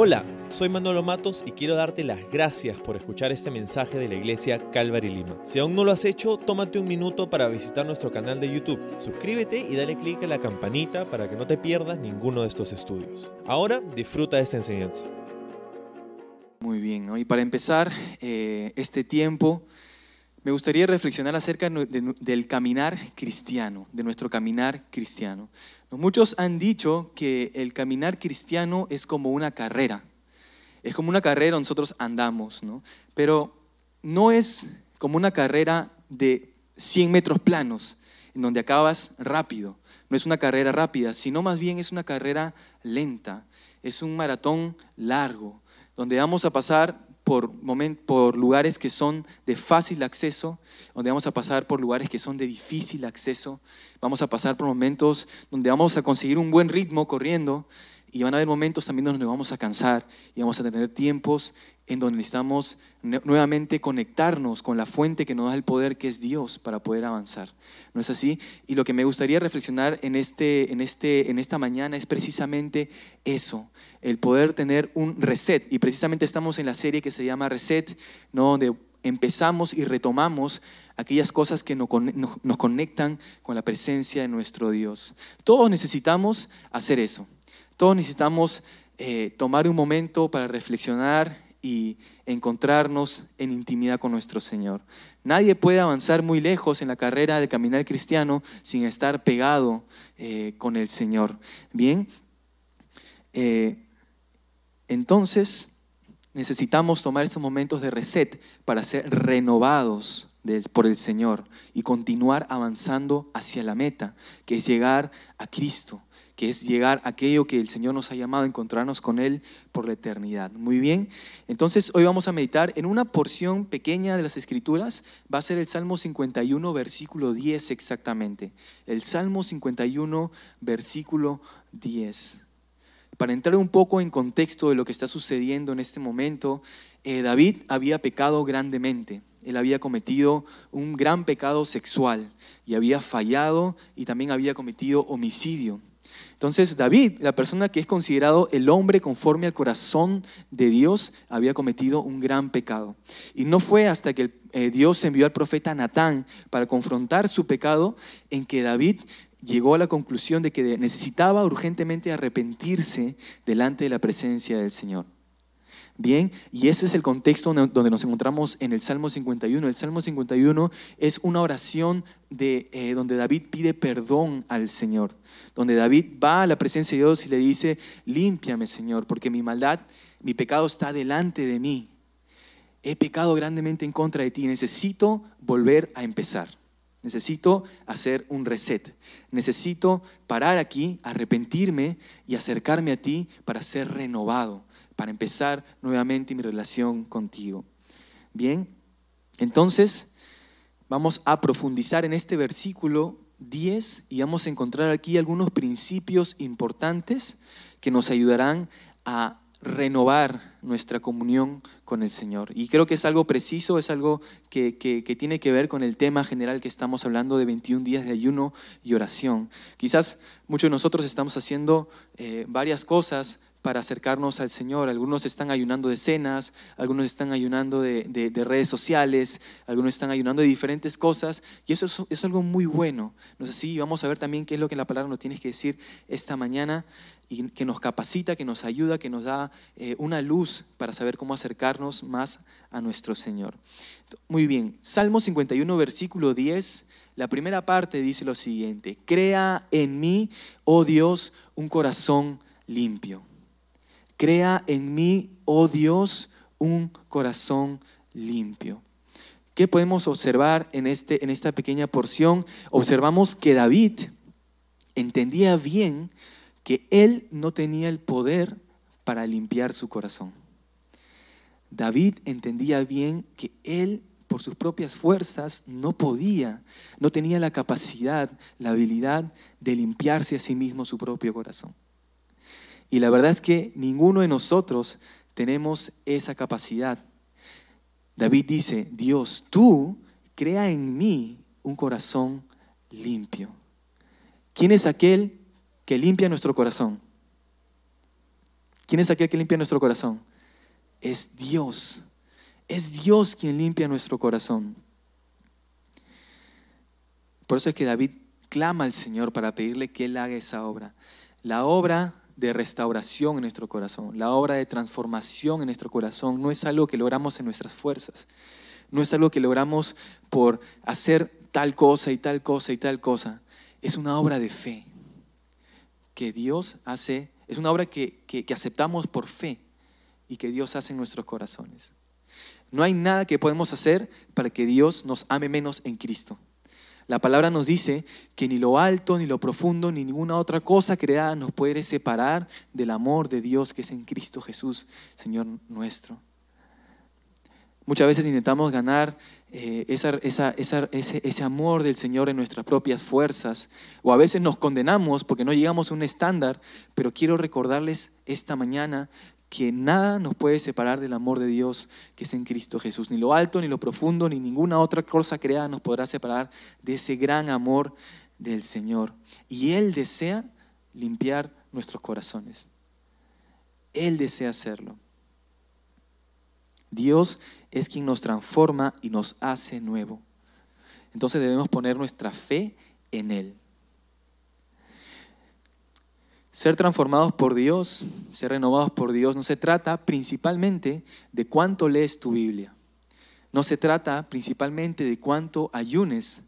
Hola, soy Manolo Matos y quiero darte las gracias por escuchar este mensaje de la iglesia Calvary Lima. Si aún no lo has hecho, tómate un minuto para visitar nuestro canal de YouTube. Suscríbete y dale clic a la campanita para que no te pierdas ninguno de estos estudios. Ahora disfruta de esta enseñanza. Muy bien, y para empezar eh, este tiempo, me gustaría reflexionar acerca del caminar cristiano, de nuestro caminar cristiano. Muchos han dicho que el caminar cristiano es como una carrera. Es como una carrera, nosotros andamos, ¿no? Pero no es como una carrera de 100 metros planos, en donde acabas rápido. No es una carrera rápida, sino más bien es una carrera lenta. Es un maratón largo, donde vamos a pasar por, por lugares que son de fácil acceso, donde vamos a pasar por lugares que son de difícil acceso, vamos a pasar por momentos donde vamos a conseguir un buen ritmo corriendo y van a haber momentos también donde nos vamos a cansar y vamos a tener tiempos en donde necesitamos nuevamente conectarnos con la fuente que nos da el poder, que es Dios, para poder avanzar. ¿No es así? Y lo que me gustaría reflexionar en, este, en, este, en esta mañana es precisamente eso, el poder tener un reset. Y precisamente estamos en la serie que se llama Reset, ¿no? donde empezamos y retomamos aquellas cosas que nos conectan con la presencia de nuestro Dios. Todos necesitamos hacer eso. Todos necesitamos eh, tomar un momento para reflexionar y encontrarnos en intimidad con nuestro Señor. Nadie puede avanzar muy lejos en la carrera de caminar cristiano sin estar pegado eh, con el Señor. Bien, eh, entonces necesitamos tomar estos momentos de reset para ser renovados por el Señor y continuar avanzando hacia la meta, que es llegar a Cristo que es llegar a aquello que el Señor nos ha llamado encontrarnos con Él por la eternidad. Muy bien, entonces hoy vamos a meditar en una porción pequeña de las Escrituras, va a ser el Salmo 51, versículo 10 exactamente. El Salmo 51, versículo 10. Para entrar un poco en contexto de lo que está sucediendo en este momento, eh, David había pecado grandemente. Él había cometido un gran pecado sexual y había fallado y también había cometido homicidio. Entonces David, la persona que es considerado el hombre conforme al corazón de Dios, había cometido un gran pecado. Y no fue hasta que eh, Dios envió al profeta Natán para confrontar su pecado en que David llegó a la conclusión de que necesitaba urgentemente arrepentirse delante de la presencia del Señor. Bien, y ese es el contexto donde nos encontramos en el Salmo 51. El Salmo 51 es una oración de, eh, donde David pide perdón al Señor, donde David va a la presencia de Dios y le dice, límpiame Señor, porque mi maldad, mi pecado está delante de mí. He pecado grandemente en contra de ti, necesito volver a empezar. Necesito hacer un reset. Necesito parar aquí, arrepentirme y acercarme a ti para ser renovado para empezar nuevamente mi relación contigo. Bien, entonces vamos a profundizar en este versículo 10 y vamos a encontrar aquí algunos principios importantes que nos ayudarán a renovar nuestra comunión con el Señor. Y creo que es algo preciso, es algo que, tiene que ver con el tema general que estamos hablando de 21 días de ayuno y oración. Quizás muchos de nosotros estamos haciendo eh, varias cosas para acercarnos al Señor. Algunos están ayunando de cenas, algunos están ayunando de, redes sociales, algunos están ayunando de diferentes cosas y eso es, algo muy bueno. No sé si vamos a ver también qué es lo que la palabra nos tiene que decir esta mañana y que nos capacita, que nos ayuda, que nos da eh, una luz para saber cómo acercarnos más a nuestro Señor. Muy bien, Salmo 51, versículo 10. La primera parte dice lo siguiente, crea en mí, oh Dios, un corazón limpio. Crea en mí, oh Dios, un corazón limpio. ¿Qué podemos observar en, este, en esta pequeña porción? Observamos que David entendía bien que él no tenía el poder para limpiar su corazón. David entendía bien que él por sus propias fuerzas no podía, no tenía la capacidad, la habilidad de limpiarse a sí mismo su propio corazón. Y la verdad es que ninguno de nosotros tenemos esa capacidad. David dice, Dios, tú crea en mí un corazón limpio. ¿Quién es aquel que limpia nuestro corazón? ¿Quién es aquel que limpia nuestro corazón? Es Dios. Es Dios quien limpia nuestro corazón. Por eso es que David clama al Señor para pedirle que Él haga esa obra. La obra de restauración en nuestro corazón, la obra de transformación en nuestro corazón no es algo que logramos en nuestras fuerzas, no es algo que logramos por hacer tal cosa y tal cosa y tal cosa, es una obra de fe que Dios hace, es una obra que, que, aceptamos por fe y que Dios hace en nuestros corazones. No hay nada que podemos hacer para que Dios nos ame menos en Cristo. La palabra nos dice que ni lo alto, ni lo profundo, ni ninguna otra cosa creada nos puede separar del amor de Dios que es en Cristo Jesús, Señor nuestro. Muchas veces intentamos ganar eh, ese, amor del Señor en nuestras propias fuerzas, o a veces nos condenamos porque no llegamos a un estándar, pero quiero recordarles esta mañana que nada nos puede separar del amor de Dios que es en Cristo Jesús. Ni lo alto, ni lo profundo, ni ninguna otra cosa creada nos podrá separar de ese gran amor del Señor. Y Él desea limpiar nuestros corazones. Él desea hacerlo. Dios es quien nos transforma y nos hace nuevo. Entonces debemos poner nuestra fe en Él. Ser transformados por Dios, ser renovados por Dios, no se trata principalmente de cuánto lees tu Biblia. No se trata principalmente de cuánto ayunes.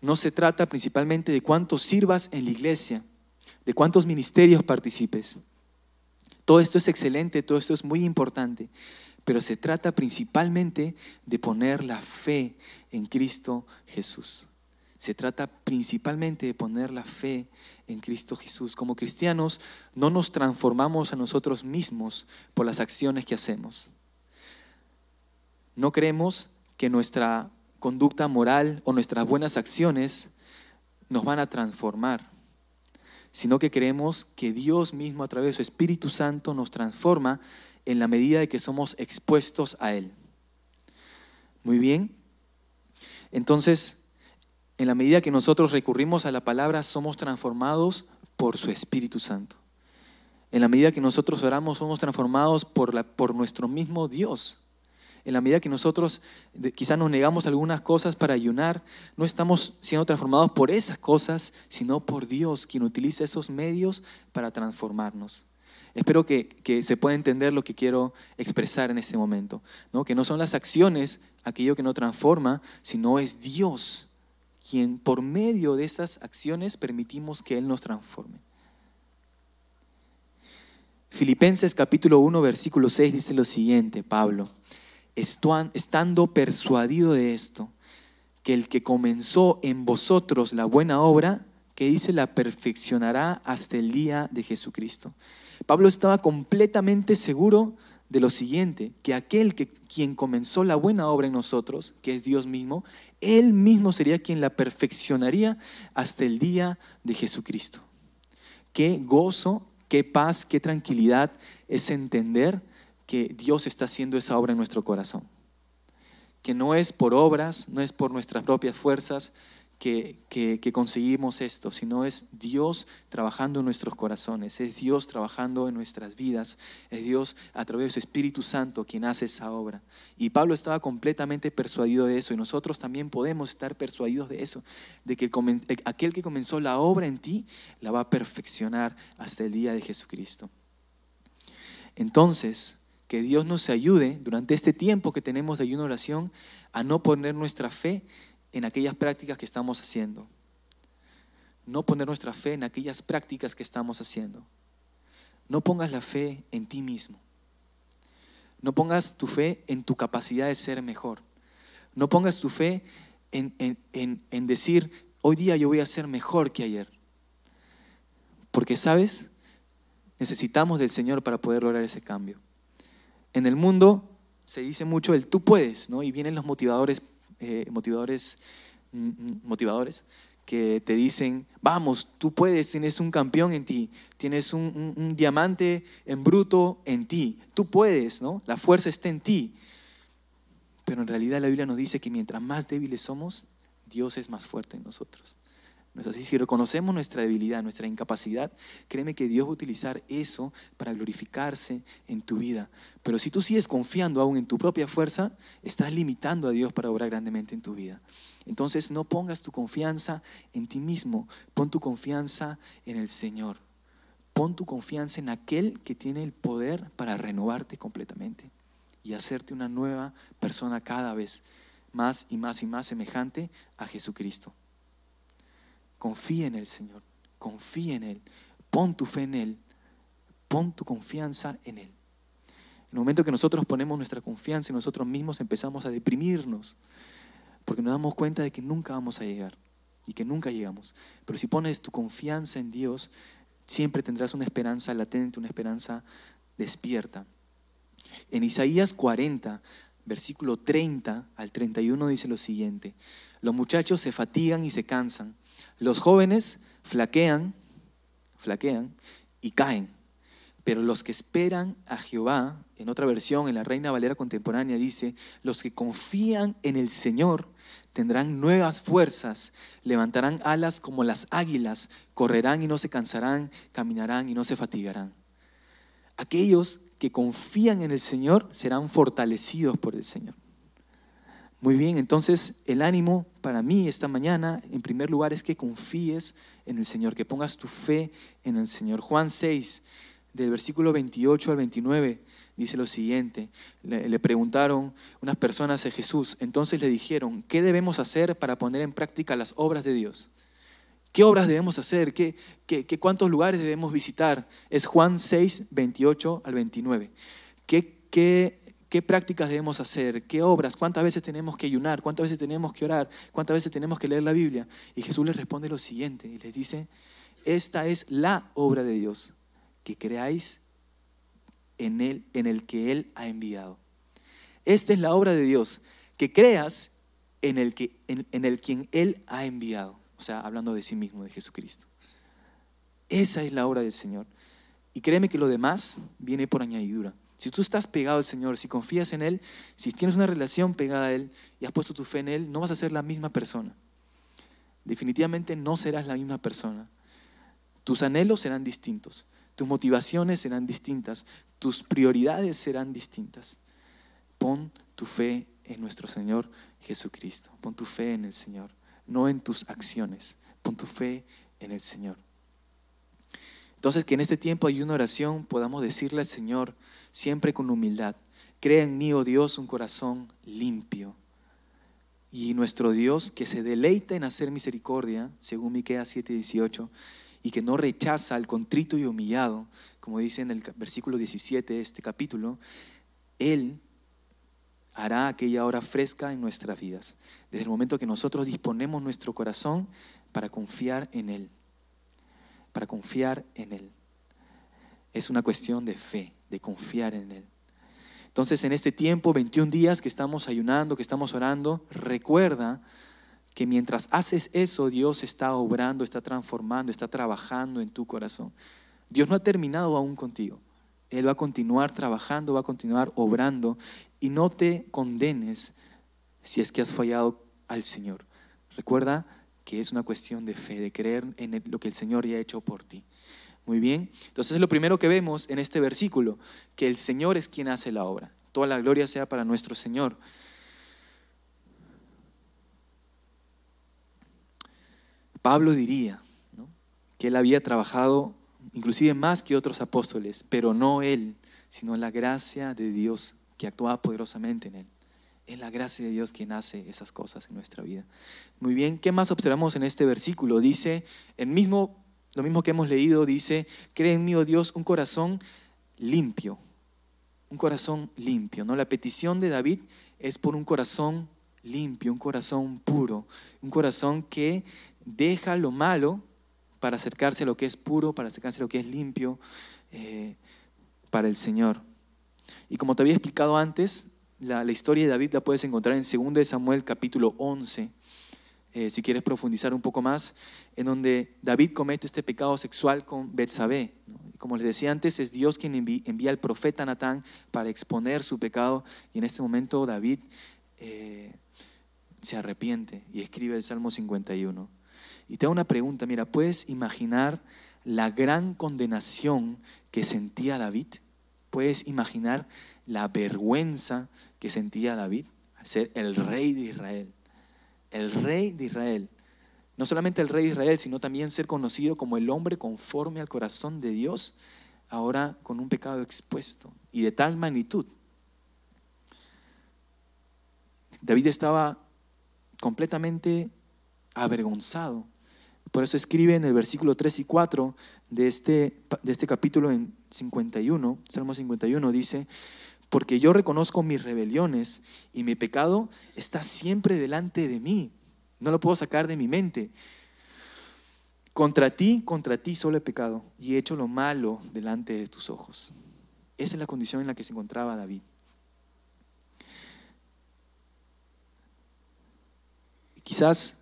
No se trata principalmente de cuánto sirvas en la iglesia, de cuántos ministerios participes. Todo esto es excelente, todo esto es muy importante, pero se trata principalmente de poner la fe en Cristo Jesús. Se trata principalmente de poner la fe en Cristo Jesús. Como cristianos no nos transformamos a nosotros mismos por las acciones que hacemos. No creemos que nuestra conducta moral o nuestras buenas acciones nos van a transformar, sino que creemos que Dios mismo a través de su Espíritu Santo nos transforma en la medida de que somos expuestos a Él. Muy bien. Entonces, en la medida que nosotros recurrimos a la palabra, somos transformados por su Espíritu Santo. En la medida que nosotros oramos, somos transformados por, la, por nuestro mismo Dios. En la medida que nosotros quizás nos negamos algunas cosas para ayunar, no estamos siendo transformados por esas cosas, sino por Dios, quien utiliza esos medios para transformarnos. Espero que, que se pueda entender lo que quiero expresar en este momento. ¿no? Que no son las acciones aquello que no transforma, sino es Dios quien por medio de esas acciones permitimos que Él nos transforme. Filipenses capítulo 1, versículo 6 dice lo siguiente, Pablo, estando persuadido de esto, que el que comenzó en vosotros la buena obra, que dice, la perfeccionará hasta el día de Jesucristo. Pablo estaba completamente seguro de lo siguiente, que aquel que quien comenzó la buena obra en nosotros, que es Dios mismo, él mismo sería quien la perfeccionaría hasta el día de Jesucristo. Qué gozo, qué paz, qué tranquilidad es entender que Dios está haciendo esa obra en nuestro corazón. Que no es por obras, no es por nuestras propias fuerzas, que, conseguimos esto, sino es Dios trabajando en nuestros corazones, es Dios trabajando en nuestras vidas, es Dios a través de su Espíritu Santo quien hace esa obra. Y Pablo estaba completamente persuadido de eso y nosotros también podemos estar persuadidos de eso, de que aquel que comenzó la obra en ti la va a perfeccionar hasta el día de Jesucristo. Entonces, que Dios nos ayude durante este tiempo que tenemos de ayuno oración a no poner nuestra fe en aquellas prácticas que estamos haciendo. No poner nuestra fe en aquellas prácticas que estamos haciendo. No pongas la fe en ti mismo. No pongas tu fe en tu capacidad de ser mejor. No pongas tu fe en, en, decir, hoy día yo voy a ser mejor que ayer. Porque, ¿sabes? Necesitamos del Señor para poder lograr ese cambio. En el mundo se dice mucho el tú puedes, ¿no? Y vienen los motivadores eh, motivadores, mm, mm, motivadores que te dicen, vamos, tú puedes, tienes un campeón en ti, tienes un, diamante en bruto en ti, tú puedes, ¿no? La fuerza está en ti. Pero en realidad la Biblia nos dice que mientras más débiles somos, Dios es más fuerte en nosotros. ¿No es así? Si reconocemos nuestra debilidad, nuestra incapacidad, créeme que Dios va a utilizar eso para glorificarse en tu vida. Pero si tú sigues confiando aún en tu propia fuerza, estás limitando a Dios para obrar grandemente en tu vida. Entonces no pongas tu confianza en ti mismo, pon tu confianza en el Señor. Pon tu confianza en aquel que tiene el poder para renovarte completamente y hacerte una nueva persona cada vez más y más y más semejante a Jesucristo. Confía en el Señor, confía en Él, pon tu fe en Él, pon tu confianza en Él. En el momento que nosotros ponemos nuestra confianza en nosotros mismos, empezamos a deprimirnos, porque nos damos cuenta de que nunca vamos a llegar y que nunca llegamos. Pero si pones tu confianza en Dios, siempre tendrás una esperanza latente, una esperanza despierta. En Isaías 40, versículo 30 al 31 dice lo siguiente, los muchachos se fatigan y se cansan, los jóvenes flaquean, flaquean y caen, pero los que esperan a Jehová, en otra versión, en la Reina Valera contemporánea dice, los que confían en el Señor tendrán nuevas fuerzas, levantarán alas como las águilas, correrán y no se cansarán, caminarán y no se fatigarán. Aquellos que confían en el Señor serán fortalecidos por el Señor. Muy bien, entonces el ánimo para mí esta mañana, en primer lugar, es que confíes en el Señor, que pongas tu fe en el Señor. Juan 6, del versículo 28 al 29, dice lo siguiente. Le, preguntaron unas personas a Jesús, entonces le dijeron, ¿qué debemos hacer para poner en práctica las obras de Dios? ¿Qué obras debemos hacer? ¿Qué, qué, cuántos lugares debemos visitar? Es Juan 6, 28 al 29. ¿Qué, qué, qué prácticas debemos hacer? ¿Qué obras? ¿Cuántas veces tenemos que ayunar? ¿Cuántas veces tenemos que orar? ¿Cuántas veces tenemos que leer la Biblia? Y Jesús les responde lo siguiente y les dice, esta es la obra de Dios, que creáis en Él, en el que Él ha enviado. Esta es la obra de Dios, que creas en el, que, en el quien Él ha enviado. O sea, hablando de sí mismo, de Jesucristo. Esa es la obra del Señor. Y créeme que lo demás viene por añadidura. Si tú estás pegado al Señor, si confías en Él, si tienes una relación pegada a Él y has puesto tu fe en Él, no vas a ser la misma persona. Definitivamente no serás la misma persona. Tus anhelos serán distintos, tus motivaciones serán distintas, tus prioridades serán distintas. Pon tu fe en nuestro Señor Jesucristo. Pon tu fe en el Señor no en tus acciones. Pon tu fe en el Señor. Entonces, que en este tiempo hay una oración, podamos decirle al Señor, siempre con humildad, crea en mí, oh Dios, un corazón limpio. Y nuestro Dios, que se deleita en hacer misericordia, según Miqueas 7:18, y que no rechaza al contrito y humillado, como dice en el versículo 17 de este capítulo, Él hará aquella hora fresca en nuestras vidas, desde el momento que nosotros disponemos nuestro corazón para confiar en Él, para confiar en Él. Es una cuestión de fe, de confiar en Él. Entonces, en este tiempo, 21 días que estamos ayunando, que estamos orando, recuerda que mientras haces eso, Dios está obrando, está transformando, está trabajando en tu corazón. Dios no ha terminado aún contigo. Él va a continuar trabajando, va a continuar obrando y no te condenes si es que has fallado al Señor. Recuerda que es una cuestión de fe, de creer en lo que el Señor ya ha hecho por ti. Muy bien, entonces es lo primero que vemos en este versículo, que el Señor es quien hace la obra. Toda la gloria sea para nuestro Señor. Pablo diría que él había trabajado inclusive más que otros apóstoles, pero no él, sino la gracia de Dios que actuaba poderosamente en él. Es la gracia de Dios quien hace esas cosas en nuestra vida. Muy bien, ¿qué más observamos en este versículo? Dice, el mismo, lo mismo que hemos leído, dice, cree en mí, oh Dios, un corazón limpio. Un corazón limpio, ¿no? La petición de David es por un corazón limpio, un corazón puro, un corazón que deja lo malo para acercarse a lo que es puro, para acercarse a lo que es limpio eh, para el Señor. Y como te había explicado antes, la, historia de David la puedes encontrar en 2 Samuel capítulo 11, eh, si quieres profundizar un poco más, en donde David comete este pecado sexual con Betsabé. Como les decía antes, es Dios quien envía al profeta Natán para exponer su pecado y en este momento David eh, se arrepiente y escribe el Salmo 51. Y te hago una pregunta, mira, ¿puedes imaginar la gran condenación que sentía David? ¿Puedes imaginar la vergüenza que sentía David al ser el rey de Israel? El rey de Israel. No solamente el rey de Israel, sino también ser conocido como el hombre conforme al corazón de Dios, ahora con un pecado expuesto y de tal magnitud. David estaba completamente avergonzado. Por eso escribe en el versículo 3 y 4 de este, de este capítulo en 51, Salmo 51, dice, porque yo reconozco mis rebeliones y mi pecado está siempre delante de mí. No lo puedo sacar de mi mente. Contra ti, contra ti solo he pecado y he hecho lo malo delante de tus ojos. Esa es la condición en la que se encontraba David. Quizás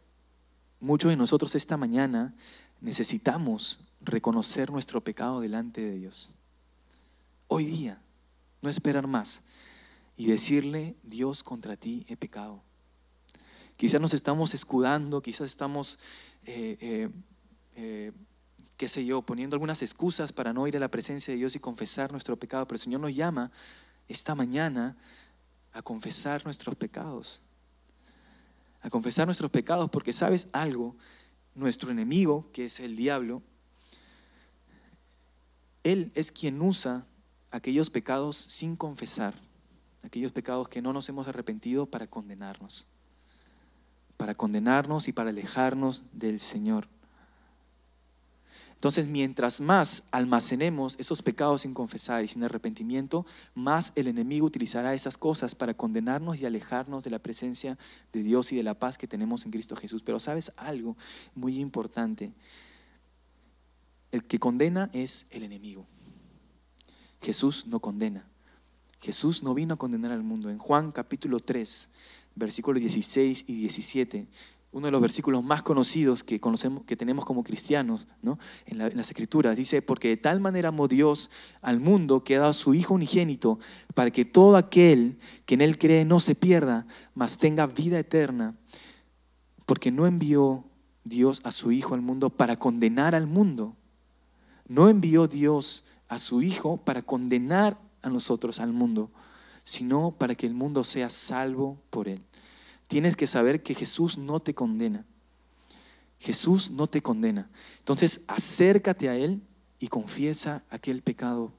muchos de nosotros esta mañana necesitamos reconocer nuestro pecado delante de Dios. Hoy día, no esperar más y decirle, Dios, contra ti he pecado. Quizás nos estamos escudando, quizás estamos, eh, eh, eh, qué sé yo, poniendo algunas excusas para no ir a la presencia de Dios y confesar nuestro pecado, pero el Señor nos llama esta mañana a confesar nuestros pecados a confesar nuestros pecados, porque sabes algo, nuestro enemigo, que es el diablo, él es quien usa aquellos pecados sin confesar, aquellos pecados que no nos hemos arrepentido para condenarnos, para condenarnos y para alejarnos del Señor. Entonces, mientras más almacenemos esos pecados sin confesar y sin arrepentimiento, más el enemigo utilizará esas cosas para condenarnos y alejarnos de la presencia de Dios y de la paz que tenemos en Cristo Jesús. Pero sabes algo muy importante. El que condena es el enemigo. Jesús no condena. Jesús no vino a condenar al mundo. En Juan capítulo 3, versículos 16 y 17, uno de los versículos más conocidos que, conocemos, que tenemos como cristianos ¿no? en, las escrituras. Dice, porque de tal manera amó Dios al mundo que ha dado a su Hijo unigénito para que todo aquel que en Él cree no se pierda, mas tenga vida eterna. Porque no envió Dios a su Hijo al mundo para condenar al mundo. No envió Dios a su Hijo para condenar a nosotros, al mundo, sino para que el mundo sea salvo por Él tienes que saber que Jesús no te condena. Jesús no te condena. Entonces, acércate a Él y confiesa aquel pecado.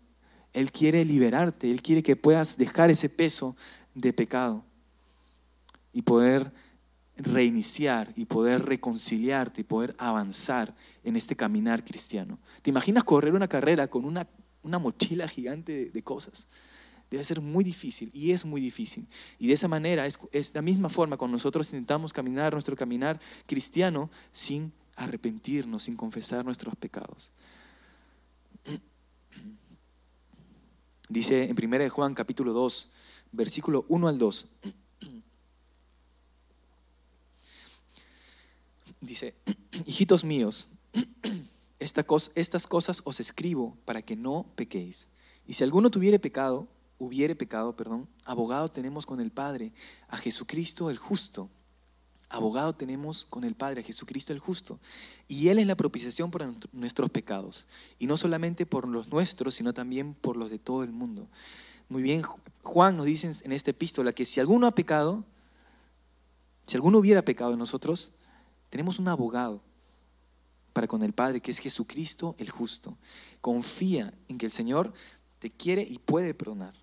Él quiere liberarte, Él quiere que puedas dejar ese peso de pecado y poder reiniciar y poder reconciliarte y poder avanzar en este caminar cristiano. ¿Te imaginas correr una carrera con una, una mochila gigante de, cosas? debe ser muy difícil y es muy difícil. Y de esa manera es, es la misma forma cuando nosotros intentamos caminar nuestro caminar cristiano sin arrepentirnos, sin confesar nuestros pecados. Dice en 1 Juan capítulo 2, versículo 1 al 2. Dice, hijitos míos, estas cosas os escribo para que no pequéis. Y si alguno tuviere pecado, hubiere pecado, perdón, abogado tenemos con el Padre, a Jesucristo el justo. Abogado tenemos con el Padre, a Jesucristo el justo. Y Él es la propiciación por nuestros pecados. Y no solamente por los nuestros, sino también por los de todo el mundo. Muy bien, Juan nos dice en esta epístola que si alguno ha pecado, si alguno hubiera pecado en nosotros, tenemos un abogado con el Padre, que es Jesucristo el justo. Confía en que el Señor te quiere y puede perdonar.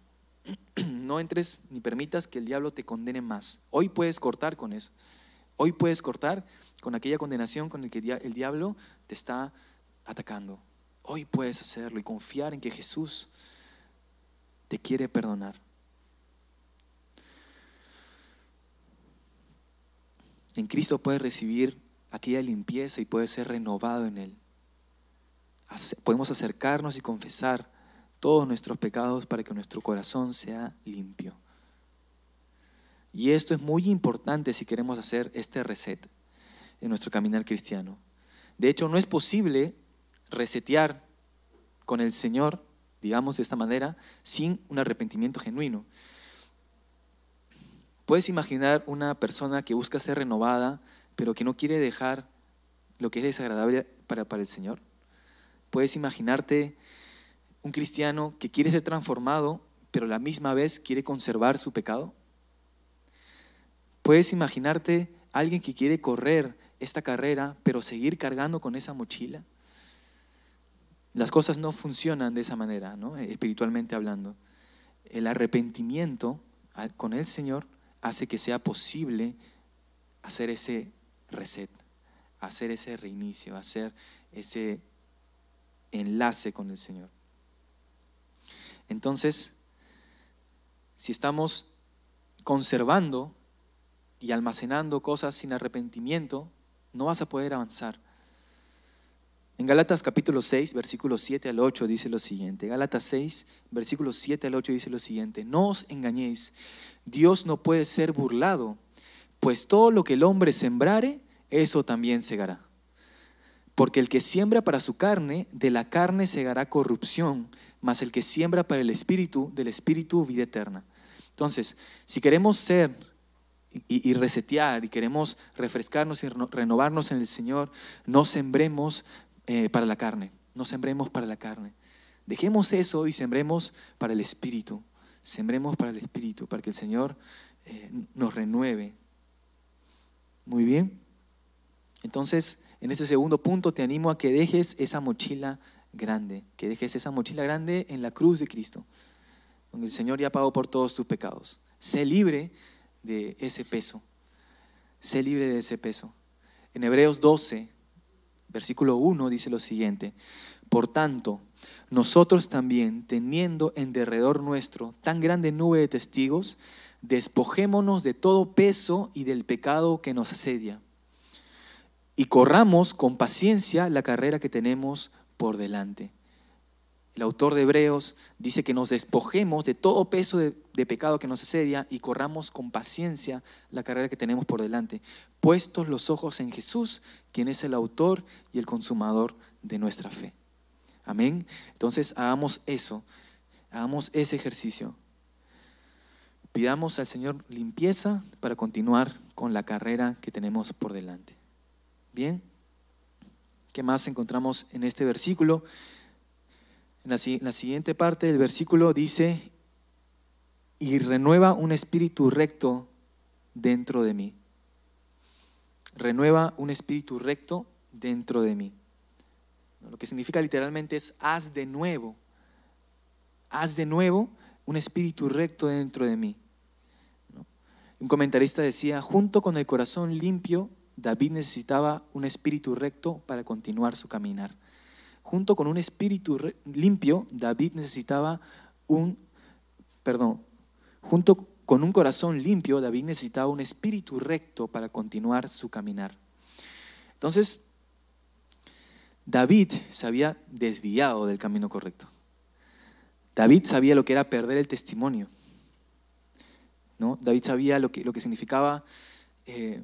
no entres ni permitas que el diablo te condene más. Hoy puedes cortar con eso. Hoy puedes cortar con aquella condenación con la que el diablo te está atacando. Hoy puedes hacerlo y confiar en que Jesús te quiere perdonar. En Cristo puedes recibir aquella limpieza y puedes ser renovado en Él. Podemos acercarnos y confesar todos nuestros pecados para que nuestro corazón sea limpio. Y esto es muy importante si queremos hacer este reset en nuestro caminar cristiano. De hecho, no es posible resetear con el Señor, digamos de esta manera, sin un arrepentimiento genuino. Puedes imaginar una persona que busca ser renovada, pero que no quiere dejar lo que es desagradable para, para el Señor? ¿Puedes imaginarte un cristiano que quiere ser transformado, pero la misma vez quiere conservar su pecado? ¿Puedes imaginarte alguien que quiere correr esta carrera, pero seguir cargando con esa mochila? Las cosas no funcionan de esa manera, ¿no? espiritualmente hablando. El arrepentimiento con el Señor hace que sea posible hacer ese reset, hacer ese reinicio, hacer ese enlace con el Señor. Entonces, si estamos conservando y almacenando cosas sin arrepentimiento, no vas a poder avanzar. En Gálatas capítulo 6, versículos 7 al 8 dice lo siguiente. Gálatas 6, versículos 7 al 8 dice lo siguiente. No os engañéis, Dios no puede ser burlado, pues todo lo que el hombre sembrare, eso también segará. Porque el que siembra para su carne, de la carne segará corrupción, mas el que siembra para el espíritu, del espíritu vida eterna. Entonces, si queremos ser y, resetear y queremos refrescarnos y renovarnos en el Señor, no sembremos eh, para la carne, no sembremos para la carne. Dejemos eso y sembremos para el Espíritu. Sembremos para el Espíritu, para que el Señor eh, nos renueve. Muy bien. Entonces, en este segundo punto te animo a que dejes esa mochila grande, que dejes esa mochila grande en la cruz de Cristo, donde el Señor ya pagó por todos tus pecados. Sé libre de ese peso. Sé libre de ese peso. En Hebreos 12, versículo 1 dice lo siguiente, por tanto, nosotros también, teniendo en derredor nuestro tan grande nube de testigos, despojémonos de todo peso y del pecado que nos asedia, y corramos con paciencia la carrera que tenemos por delante. El autor de Hebreos dice que nos despojemos de todo peso de, pecado que nos asedia y corramos con paciencia la carrera que tenemos por delante, puestos los ojos en Jesús, quien es el autor y el consumador de nuestra fe. Amén. Entonces hagamos eso, hagamos ese ejercicio. Pidamos al Señor limpieza para continuar con la carrera que tenemos por delante. Bien. ¿Qué más encontramos en este versículo? En la, siguiente parte del versículo dice, y renueva un espíritu recto dentro de mí. Renueva un espíritu recto dentro de mí. Lo que significa literalmente es haz de nuevo. Haz de nuevo un espíritu recto dentro de mí. Un comentarista decía, junto con el corazón limpio, David necesitaba un espíritu recto para continuar su caminar junto con un espíritu limpio, David necesitaba un, perdón, junto con un corazón limpio, David necesitaba un espíritu recto para continuar su caminar. Entonces, David se había desviado del camino correcto. David sabía lo que era perder el testimonio. ¿No? David sabía lo que, lo que significaba eh,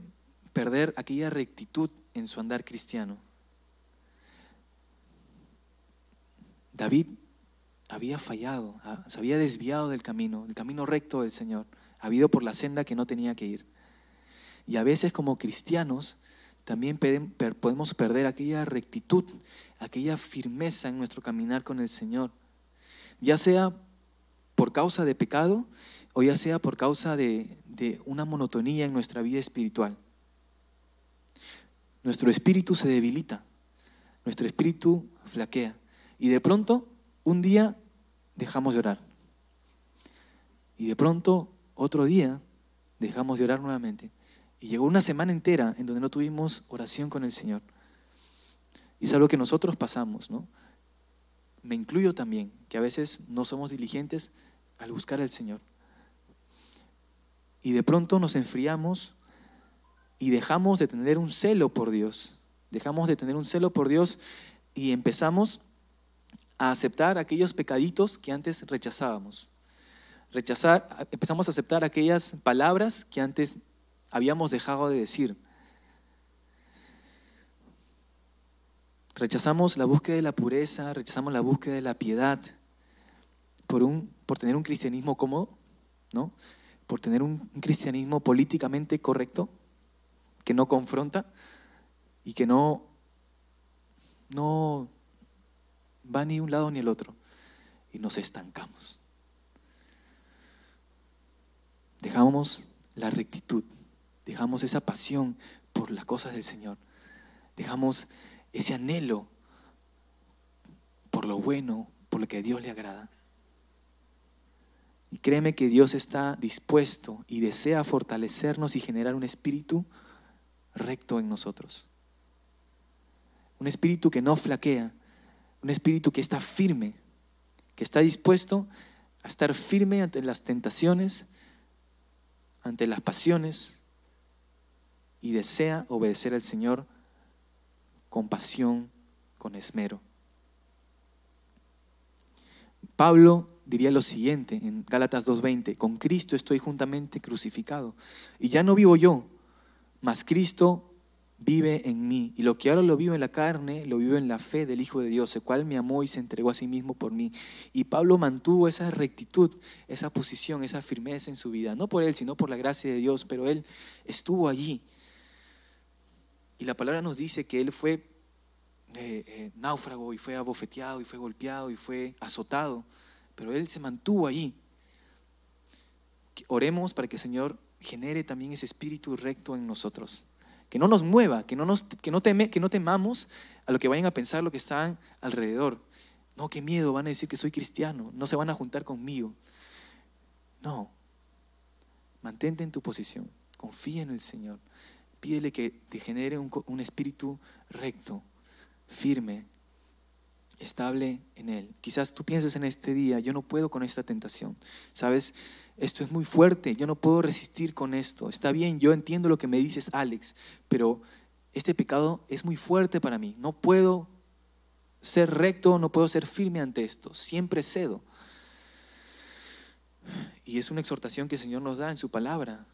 perder aquella rectitud en su andar cristiano. David había fallado, ah, se había desviado del camino, del camino recto del Señor, había ido por la senda que no tenía que ir. Y a veces como cristianos también podemos perder aquella rectitud, aquella firmeza en nuestro caminar con el Señor, ya sea por causa de pecado o ya sea por causa de, de una monotonía en nuestra vida espiritual. Nuestro espíritu se debilita, nuestro espíritu flaquea. Y de pronto, un día dejamos de orar. Y de pronto, otro día, dejamos de orar nuevamente. Y llegó una semana entera en donde no tuvimos oración con el Señor. Y es algo que nosotros pasamos, ¿no? Me incluyo también, que a veces no somos diligentes al buscar al Señor. Y de pronto nos enfriamos y dejamos de tener un celo por Dios. Dejamos de tener un celo por Dios y empezamos a aceptar aquellos pecaditos que antes rechazábamos. Rechazar, empezamos a aceptar aquellas palabras que antes habíamos dejado de decir. Rechazamos la búsqueda de la pureza, rechazamos la búsqueda de la piedad por, un, por tener un cristianismo cómodo, ¿no? Por tener un cristianismo políticamente correcto, que no confronta y que no no va ni un lado ni el otro y nos estancamos. Dejamos la rectitud, dejamos esa pasión por las cosas del Señor, dejamos ese anhelo por lo bueno, por lo que a Dios le agrada. Y créeme que Dios está dispuesto y desea fortalecernos y generar un espíritu recto en nosotros. Un espíritu que no flaquea, un espíritu que está firme, que está dispuesto a estar firme ante las tentaciones, ante las pasiones y desea obedecer al Señor con pasión, con esmero. Pablo diría lo siguiente en Gálatas 2.20, con Cristo estoy juntamente crucificado y ya no vivo yo, mas Cristo vive en mí. Y lo que ahora lo vivo en la carne, lo vivo en la fe del Hijo de Dios, el cual me amó y se entregó a sí mismo por mí. Y Pablo mantuvo esa rectitud, esa posición, esa firmeza en su vida, no por él, sino por la gracia de Dios, pero él estuvo allí. Y la palabra nos dice que él fue eh, eh, náufrago y fue abofeteado y fue golpeado y fue azotado, pero él se mantuvo allí. Oremos para que el Señor genere también ese espíritu recto en nosotros que no nos mueva, que no, nos, que, no teme, que no temamos a lo que vayan a pensar lo que están alrededor. No, qué miedo, van a decir que soy cristiano, no se van a juntar conmigo. No, mantente en tu posición, confía en el Señor, pídele que te genere un espíritu recto, firme, estable en Él. Quizás tú pienses en este día, yo no puedo con esta tentación. ¿Sabes? esto es muy fuerte, yo no puedo resistir con esto. Está bien, yo entiendo lo que me dices, Alex, pero este pecado es muy fuerte para mí. No puedo ser recto, no puedo ser firme ante esto. Siempre cedo. Y es una exhortación que el Señor nos da en su palabra.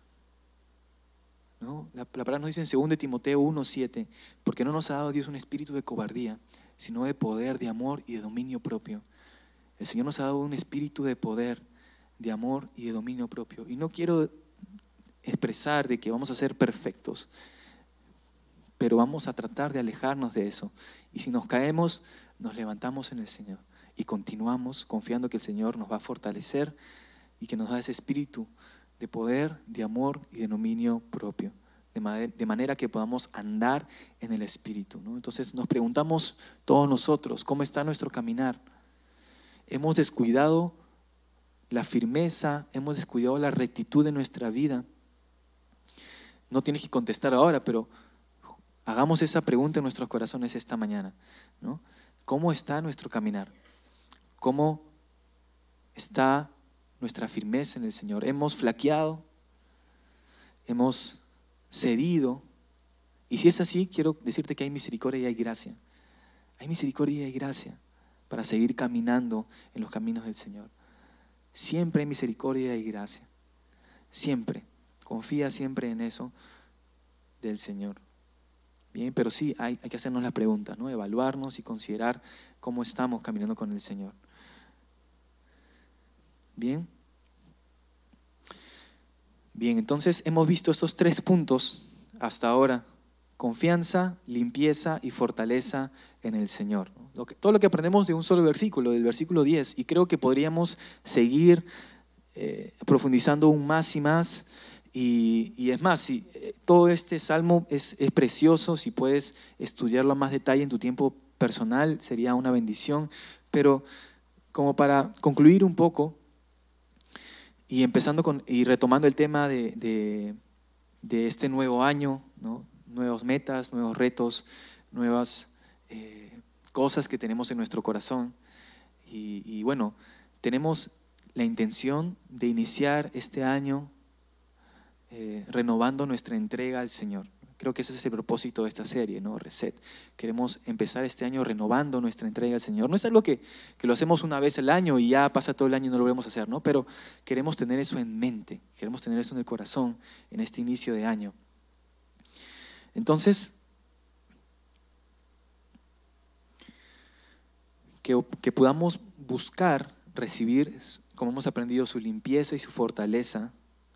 ¿No? La, palabra nos dice en 2 Timoteo 1:7, porque no nos ha dado Dios un espíritu de cobardía, sino de poder, de amor y de dominio propio. El Señor nos ha dado un espíritu de poder, de amor y de dominio propio. Y no quiero expresar de que vamos a ser perfectos, pero vamos a tratar de alejarnos de eso. Y si nos caemos, nos levantamos en el Señor y continuamos confiando que el Señor nos va a fortalecer y que nos da ese espíritu de poder, de amor y de dominio propio, de, manera que podamos andar en el Espíritu. Entonces nos preguntamos todos nosotros, ¿cómo está nuestro caminar? ¿Hemos descuidado la firmeza, hemos descuidado la rectitud de nuestra vida. No tienes que contestar ahora, pero hagamos esa pregunta en nuestros corazones esta mañana. ¿no? ¿Cómo está nuestro caminar? ¿Cómo está nuestra firmeza en el Señor? ¿Hemos flaqueado? ¿Hemos cedido? Y si es así, quiero decirte que hay misericordia y hay gracia. Hay misericordia y hay gracia para seguir caminando en los caminos del Señor. Siempre hay misericordia y gracia. Siempre. Confía siempre en eso del Señor. Bien, pero sí hay, que hacernos la pregunta, ¿no? Evaluarnos y considerar cómo estamos caminando con el Señor. Bien. Bien, entonces hemos visto estos tres puntos hasta ahora. Confianza, limpieza y fortaleza en el Señor todo lo que aprendemos de un solo versículo, del versículo 10, y creo que podríamos seguir eh, profundizando aún más y más. Y, es más, si, eh, todo este salmo es, es, precioso, si puedes estudiarlo a más detalle en tu tiempo personal, sería una bendición. Pero como para concluir un poco, y empezando con, y retomando el tema de, de, este nuevo año, ¿no? nuevas metas, nuevos retos, nuevas... Eh, cosas que tenemos en nuestro corazón. Y, bueno, tenemos la intención de iniciar este año eh, renovando nuestra entrega al Señor. Creo que ese es el propósito de esta serie, ¿no? Reset. Queremos empezar este año renovando nuestra entrega al Señor. No es algo que, que, lo hacemos una vez al año y ya pasa todo el año y no lo volvemos a hacer, ¿no? Pero queremos tener eso en mente, queremos tener eso en el corazón en este inicio de año. Entonces, que, podamos buscar recibir, como hemos aprendido, su limpieza y su fortaleza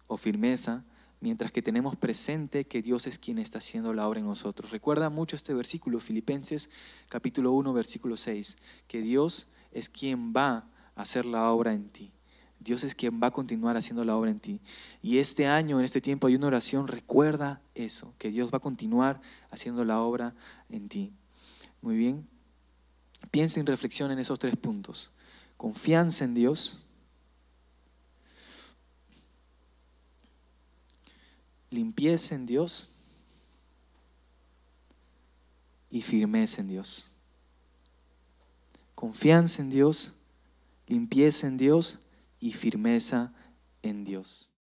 o firmeza mientras que tenemos presente que Dios es quien está haciendo la obra en nosotros. Recuerda mucho este versículo, Filipenses capítulo 1, versículo 6, que Dios es quien va a hacer la obra en ti. Dios es quien va a continuar haciendo la obra en ti. Y este año, en este tiempo, hay una oración, recuerda eso, que Dios va a continuar haciendo la obra en ti. Muy bien. Piensa y reflexiona en esos tres puntos. Confianza en Dios. Limpieza en Dios. Y firmeza en Dios. Confianza en Dios, limpieza en Dios y firmeza en Dios.